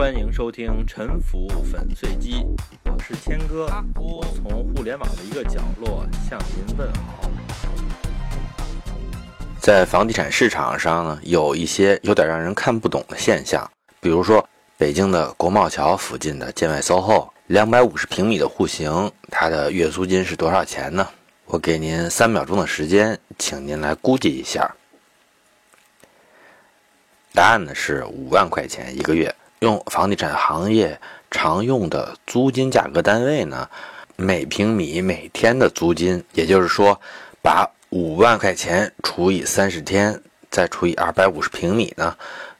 欢迎收听《沉浮粉碎机》，我是谦哥，我从互联网的一个角落向您问好。在房地产市场上呢，有一些有点让人看不懂的现象，比如说北京的国贸桥附近的建外 SOHO，两百五十平米的户型，它的月租金是多少钱呢？我给您三秒钟的时间，请您来估计一下。答案呢是五万块钱一个月。用房地产行业常用的租金价格单位呢，每平米每天的租金，也就是说，把五万块钱除以三十天，再除以二百五十平米呢，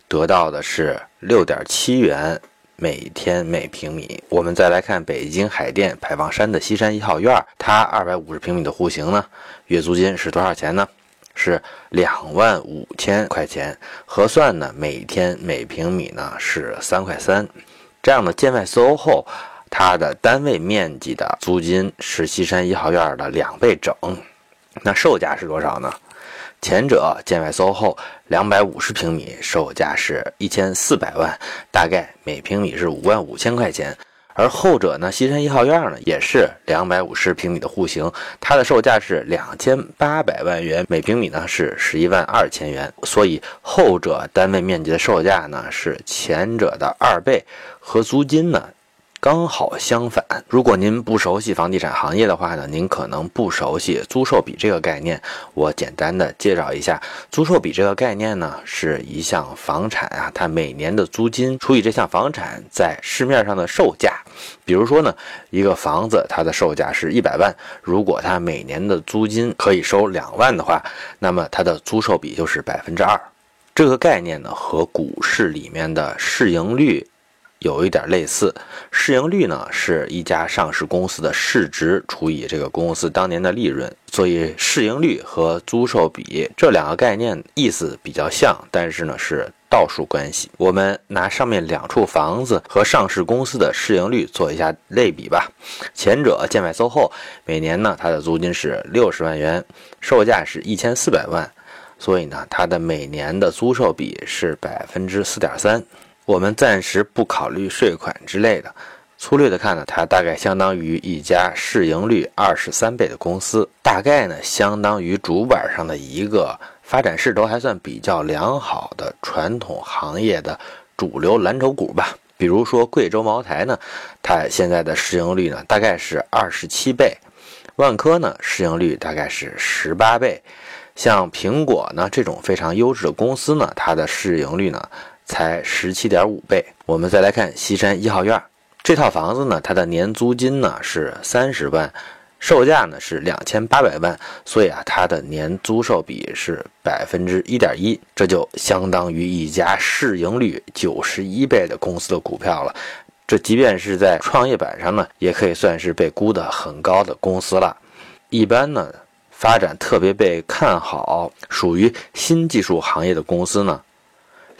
得到的是六点七元每天每平米。我们再来看北京海淀牌坊山的西山一号院，它二百五十平米的户型呢，月租金是多少钱呢？是两万五千块钱，核算呢，每天每平米呢是三块三。这样的建外 SOHO，它的单位面积的租金是西山一号院的两倍整。那售价是多少呢？前者建外 SOHO 两百五十平米，售价是一千四百万，大概每平米是五万五千块钱。而后者呢，西山一号院呢，也是两百五十平米的户型，它的售价是两千八百万元，每平米呢是十一万二千元，所以后者单位面积的售价呢是前者的二倍，和租金呢。刚好相反，如果您不熟悉房地产行业的话呢，您可能不熟悉租售比这个概念。我简单的介绍一下，租售比这个概念呢，是一项房产啊，它每年的租金除以这项房产在市面上的售价。比如说呢，一个房子它的售价是一百万，如果它每年的租金可以收两万的话，那么它的租售比就是百分之二。这个概念呢，和股市里面的市盈率。有一点类似，市盈率呢是一家上市公司的市值除以这个公司当年的利润，所以市盈率和租售比这两个概念意思比较像，但是呢是倒数关系。我们拿上面两处房子和上市公司的市盈率做一下类比吧。前者建外 SOHO 每年呢它的租金是六十万元，售价是一千四百万，所以呢它的每年的租售比是百分之四点三。我们暂时不考虑税款之类的，粗略的看呢，它大概相当于一家市盈率二十三倍的公司，大概呢相当于主板上的一个发展势头还算比较良好的传统行业的主流蓝筹股吧。比如说贵州茅台呢，它现在的市盈率呢大概是二十七倍，万科呢市盈率大概是十八倍，像苹果呢这种非常优质的公司呢，它的市盈率呢。才十七点五倍。我们再来看西山一号院这套房子呢，它的年租金呢是三十万，售价呢是两千八百万，所以啊，它的年租售比是百分之一点一，这就相当于一家市盈率九十一倍的公司的股票了。这即便是在创业板上呢，也可以算是被估得很高的公司了。一般呢，发展特别被看好，属于新技术行业的公司呢。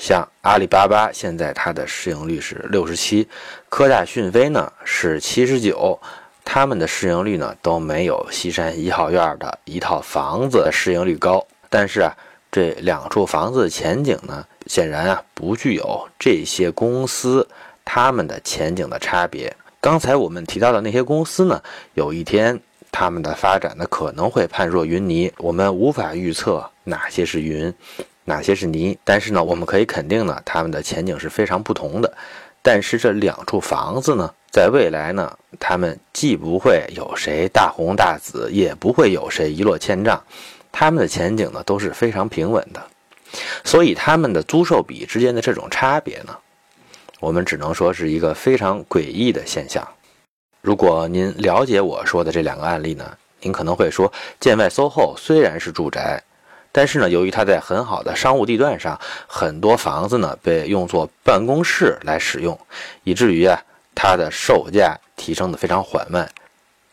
像阿里巴巴现在它的市盈率是六十七，科大讯飞呢是七十九，他们的市盈率呢都没有西山一号院的一套房子的市盈率高。但是啊，这两处房子的前景呢，显然啊不具有这些公司他们的前景的差别。刚才我们提到的那些公司呢，有一天他们的发展呢可能会判若云泥，我们无法预测哪些是云。哪些是泥？但是呢，我们可以肯定呢，他们的前景是非常不同的。但是这两处房子呢，在未来呢，他们既不会有谁大红大紫，也不会有谁一落千丈，他们的前景呢都是非常平稳的。所以他们的租售比之间的这种差别呢，我们只能说是一个非常诡异的现象。如果您了解我说的这两个案例呢，您可能会说，建外 SOHO 虽然是住宅。但是呢，由于它在很好的商务地段上，很多房子呢被用作办公室来使用，以至于啊，它的售价提升的非常缓慢，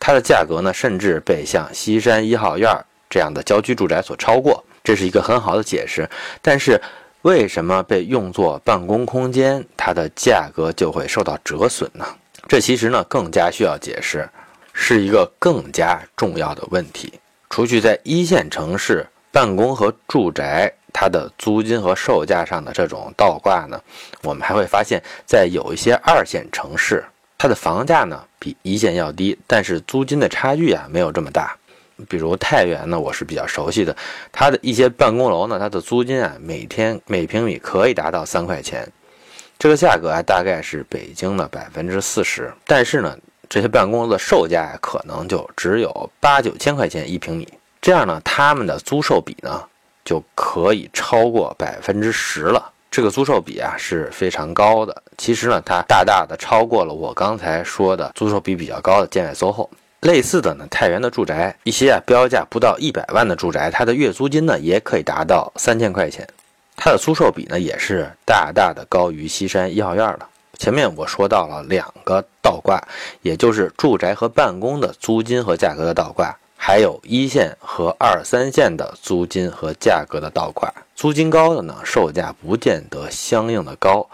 它的价格呢甚至被像西山一号院这样的郊区住宅所超过，这是一个很好的解释。但是为什么被用作办公空间，它的价格就会受到折损呢？这其实呢更加需要解释，是一个更加重要的问题。除去在一线城市。办公和住宅，它的租金和售价上的这种倒挂呢，我们还会发现，在有一些二线城市，它的房价呢比一线要低，但是租金的差距啊没有这么大。比如太原呢，我是比较熟悉的，它的一些办公楼呢，它的租金啊每天每平米可以达到三块钱，这个价格啊大概是北京的百分之四十，但是呢，这些办公楼的售价可能就只有八九千块钱一平米。这样呢，他们的租售比呢就可以超过百分之十了。这个租售比啊是非常高的。其实呢，它大大的超过了我刚才说的租售比比较高的建外 SOHO。类似的呢，太原的住宅一些啊标价不到一百万的住宅，它的月租金呢也可以达到三千块钱。它的租售比呢也是大大的高于西山一号院的。前面我说到了两个倒挂，也就是住宅和办公的租金和价格的倒挂。还有一线和二三线的租金和价格的倒挂，租金高的呢，售价不见得相应的高，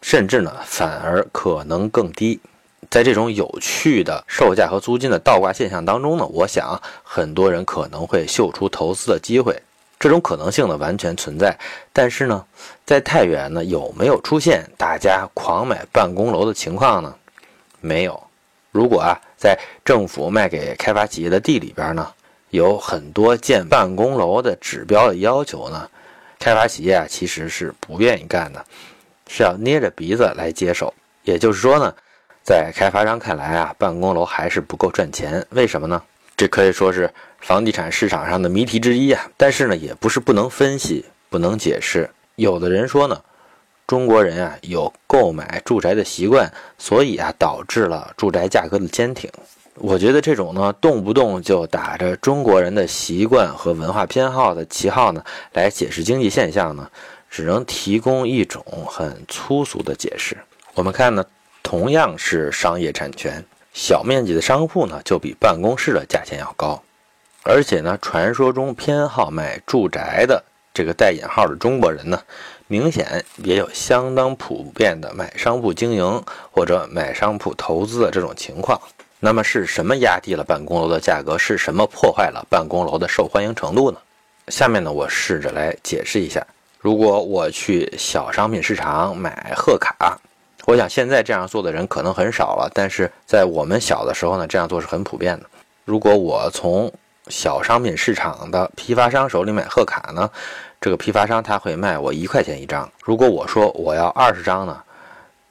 甚至呢反而可能更低。在这种有趣的售价和租金的倒挂现象当中呢，我想很多人可能会嗅出投资的机会，这种可能性呢完全存在。但是呢，在太原呢有没有出现大家狂买办公楼的情况呢？没有。如果啊，在政府卖给开发企业的地里边呢，有很多建办公楼的指标的要求呢，开发企业啊其实是不愿意干的，是要捏着鼻子来接受。也就是说呢，在开发商看来啊，办公楼还是不够赚钱。为什么呢？这可以说是房地产市场上的谜题之一啊。但是呢，也不是不能分析、不能解释。有的人说呢。中国人啊有购买住宅的习惯，所以啊导致了住宅价格的坚挺。我觉得这种呢动不动就打着中国人的习惯和文化偏好的旗号呢来解释经济现象呢，只能提供一种很粗俗的解释。我们看呢，同样是商业产权，小面积的商铺呢就比办公室的价钱要高，而且呢，传说中偏好买住宅的这个带引号的中国人呢。明显也有相当普遍的买商铺经营或者买商铺投资的这种情况。那么是什么压低了办公楼的价格？是什么破坏了办公楼的受欢迎程度呢？下面呢，我试着来解释一下。如果我去小商品市场买贺卡，我想现在这样做的人可能很少了，但是在我们小的时候呢，这样做是很普遍的。如果我从小商品市场的批发商手里买贺卡呢？这个批发商他会卖我一块钱一张，如果我说我要二十张呢，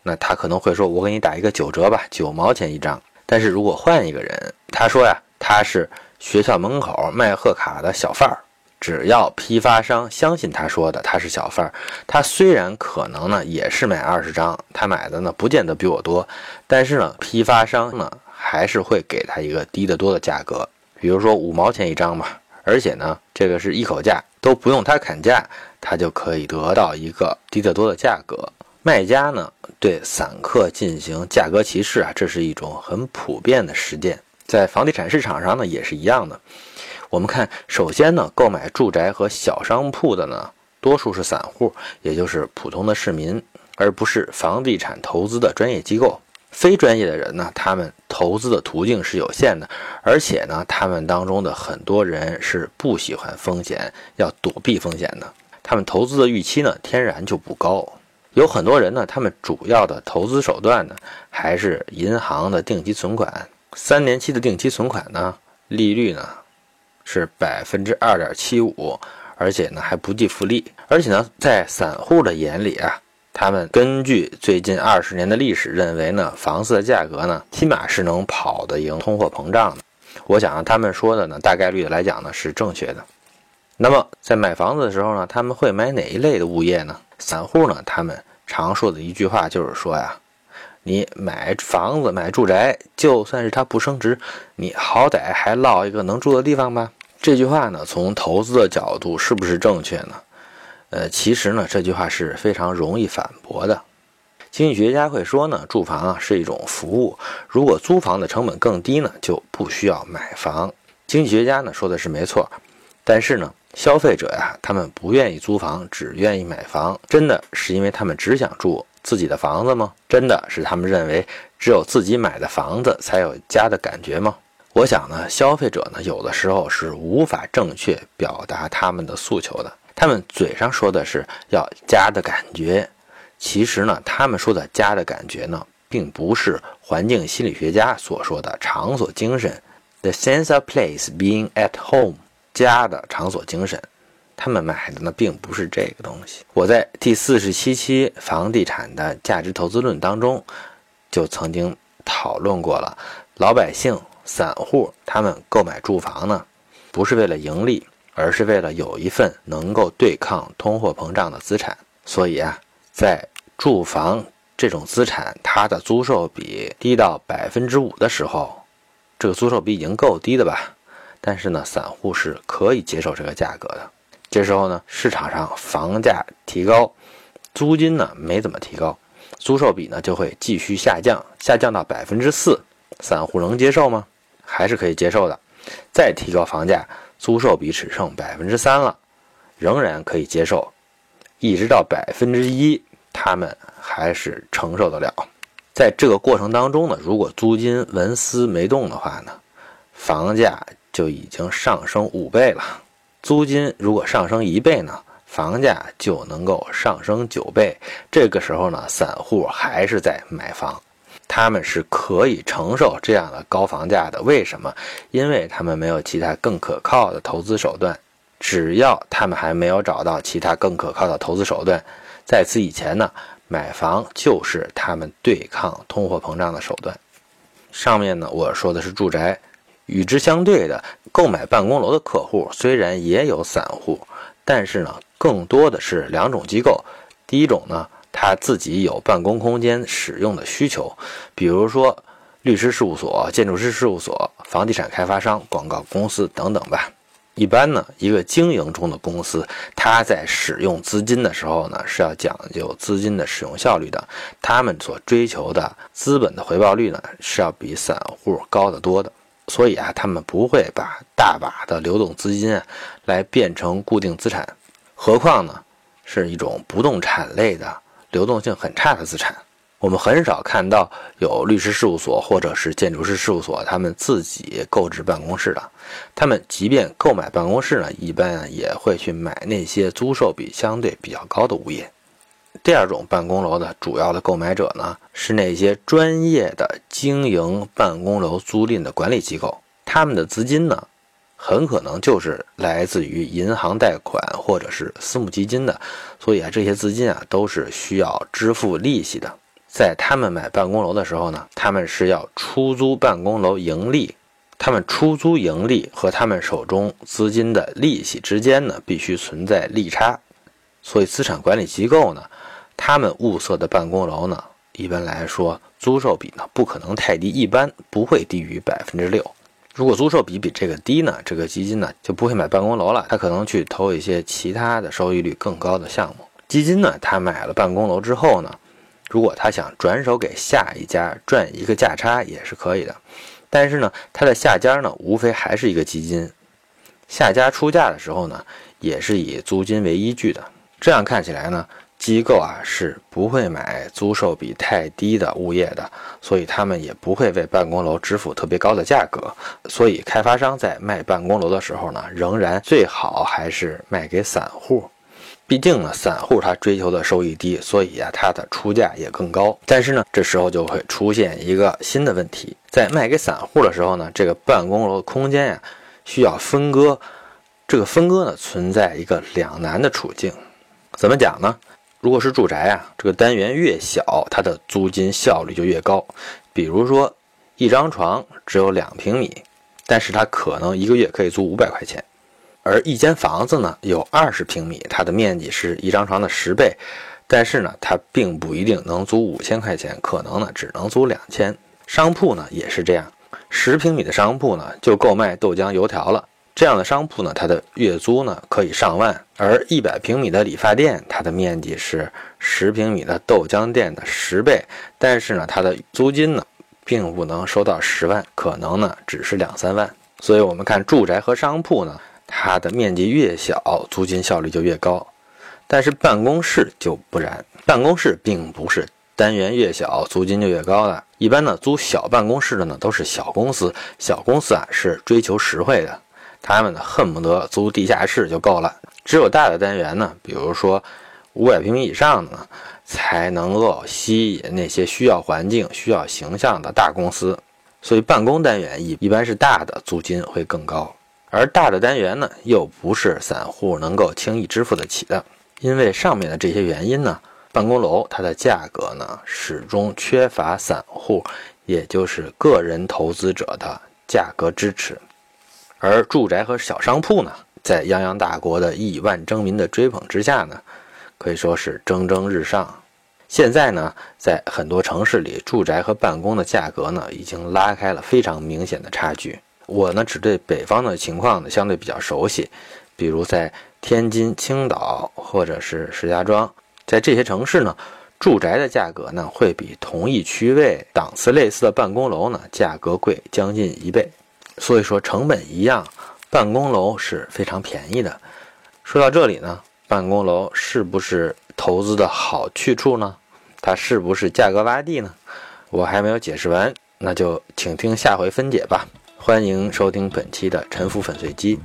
那他可能会说，我给你打一个九折吧，九毛钱一张。但是如果换一个人，他说呀，他是学校门口卖贺卡的小贩儿，只要批发商相信他说的他是小贩儿，他虽然可能呢也是买二十张，他买的呢不见得比我多，但是呢批发商呢还是会给他一个低得多的价格，比如说五毛钱一张吧。而且呢，这个是一口价，都不用他砍价，他就可以得到一个低得多的价格。卖家呢对散客进行价格歧视啊，这是一种很普遍的实践，在房地产市场上呢也是一样的。我们看，首先呢，购买住宅和小商铺的呢，多数是散户，也就是普通的市民，而不是房地产投资的专业机构。非专业的人呢，他们投资的途径是有限的，而且呢，他们当中的很多人是不喜欢风险，要躲避风险的。他们投资的预期呢，天然就不高。有很多人呢，他们主要的投资手段呢，还是银行的定期存款。三年期的定期存款呢，利率呢是百分之二点七五，而且呢还不计复利。而且呢，在散户的眼里啊。他们根据最近二十年的历史认为呢，房子的价格呢，起码是能跑得赢通货膨胀的。我想他们说的呢，大概率的来讲呢是正确的。那么在买房子的时候呢，他们会买哪一类的物业呢？散户呢，他们常说的一句话就是说呀，你买房子买住宅，就算是它不升值，你好歹还落一个能住的地方吧。这句话呢，从投资的角度是不是正确呢？呃，其实呢，这句话是非常容易反驳的。经济学家会说呢，住房啊是一种服务，如果租房的成本更低呢，就不需要买房。经济学家呢说的是没错，但是呢，消费者呀，他们不愿意租房，只愿意买房，真的是因为他们只想住自己的房子吗？真的是他们认为只有自己买的房子才有家的感觉吗？我想呢，消费者呢有的时候是无法正确表达他们的诉求的。他们嘴上说的是要家的感觉，其实呢，他们说的家的感觉呢，并不是环境心理学家所说的场所精神，the sense of place being at home，家的场所精神。他们买的呢，并不是这个东西。我在第四十七期房地产的价值投资论当中，就曾经讨论过了。老百姓、散户他们购买住房呢，不是为了盈利，而是为了有一份能够对抗通货膨胀的资产。所以啊，在住房这种资产，它的租售比低到百分之五的时候，这个租售比已经够低的吧？但是呢，散户是可以接受这个价格的。这时候呢，市场上房价提高，租金呢没怎么提高，租售比呢就会继续下降，下降到百分之四，散户能接受吗？还是可以接受的。再提高房价，租售比只剩百分之三了，仍然可以接受，一直到百分之一，他们还是承受得了。在这个过程当中呢，如果租金纹丝没动的话呢，房价就已经上升五倍了。租金如果上升一倍呢，房价就能够上升九倍。这个时候呢，散户还是在买房，他们是可以承受这样的高房价的。为什么？因为他们没有其他更可靠的投资手段。只要他们还没有找到其他更可靠的投资手段，在此以前呢，买房就是他们对抗通货膨胀的手段。上面呢，我说的是住宅。与之相对的，购买办公楼的客户虽然也有散户，但是呢，更多的是两种机构。第一种呢，他自己有办公空间使用的需求，比如说律师事务所、建筑师事务所、房地产开发商、广告公司等等吧。一般呢，一个经营中的公司，它在使用资金的时候呢，是要讲究资金的使用效率的。他们所追求的资本的回报率呢，是要比散户高得多的。所以啊，他们不会把大把的流动资金啊来变成固定资产，何况呢是一种不动产类的流动性很差的资产。我们很少看到有律师事务所或者是建筑师事务所他们自己购置办公室的。他们即便购买办公室呢，一般也会去买那些租售比相对比较高的物业。第二种办公楼的主要的购买者呢，是那些专业的经营办公楼租赁的管理机构，他们的资金呢，很可能就是来自于银行贷款或者是私募基金的，所以啊，这些资金啊都是需要支付利息的。在他们买办公楼的时候呢，他们是要出租办公楼盈利，他们出租盈利和他们手中资金的利息之间呢，必须存在利差，所以资产管理机构呢。他们物色的办公楼呢，一般来说租售比呢不可能太低，一般不会低于百分之六。如果租售比比这个低呢，这个基金呢就不会买办公楼了，他可能去投一些其他的收益率更高的项目。基金呢，他买了办公楼之后呢，如果他想转手给下一家赚一个价差也是可以的，但是呢，他的下家呢无非还是一个基金，下家出价的时候呢也是以租金为依据的。这样看起来呢。机构啊是不会买租售比太低的物业的，所以他们也不会为办公楼支付特别高的价格。所以开发商在卖办公楼的时候呢，仍然最好还是卖给散户。毕竟呢，散户他追求的收益低，所以啊，他的出价也更高。但是呢，这时候就会出现一个新的问题：在卖给散户的时候呢，这个办公楼的空间呀需要分割，这个分割呢存在一个两难的处境。怎么讲呢？如果是住宅啊，这个单元越小，它的租金效率就越高。比如说，一张床只有两平米，但是它可能一个月可以租五百块钱；而一间房子呢，有二十平米，它的面积是一张床的十倍，但是呢，它并不一定能租五千块钱，可能呢只能租两千。商铺呢也是这样，十平米的商铺呢就够卖豆浆油条了。这样的商铺呢，它的月租呢可以上万，而一百平米的理发店，它的面积是十平米的豆浆店的十倍，但是呢，它的租金呢，并不能收到十万，可能呢只是两三万。所以，我们看住宅和商铺呢，它的面积越小，租金效率就越高，但是办公室就不然，办公室并不是单元越小，租金就越高的。一般呢，租小办公室的呢，都是小公司，小公司啊是追求实惠的。他们呢恨不得租地下室就够了。只有大的单元呢，比如说五百平米以上的呢，才能够吸引那些需要环境、需要形象的大公司。所以办公单元一一般是大的，租金会更高。而大的单元呢，又不是散户能够轻易支付得起的。因为上面的这些原因呢，办公楼它的价格呢，始终缺乏散户，也就是个人投资者的价格支持。而住宅和小商铺呢，在泱泱大国的亿万征民的追捧之下呢，可以说是蒸蒸日上。现在呢，在很多城市里，住宅和办公的价格呢，已经拉开了非常明显的差距。我呢，只对北方的情况呢相对比较熟悉，比如在天津、青岛或者是石家庄，在这些城市呢，住宅的价格呢会比同一区位、档次类似的办公楼呢价格贵将近一倍。所以说成本一样，办公楼是非常便宜的。说到这里呢，办公楼是不是投资的好去处呢？它是不是价格洼地呢？我还没有解释完，那就请听下回分解吧。欢迎收听本期的沉浮粉碎机。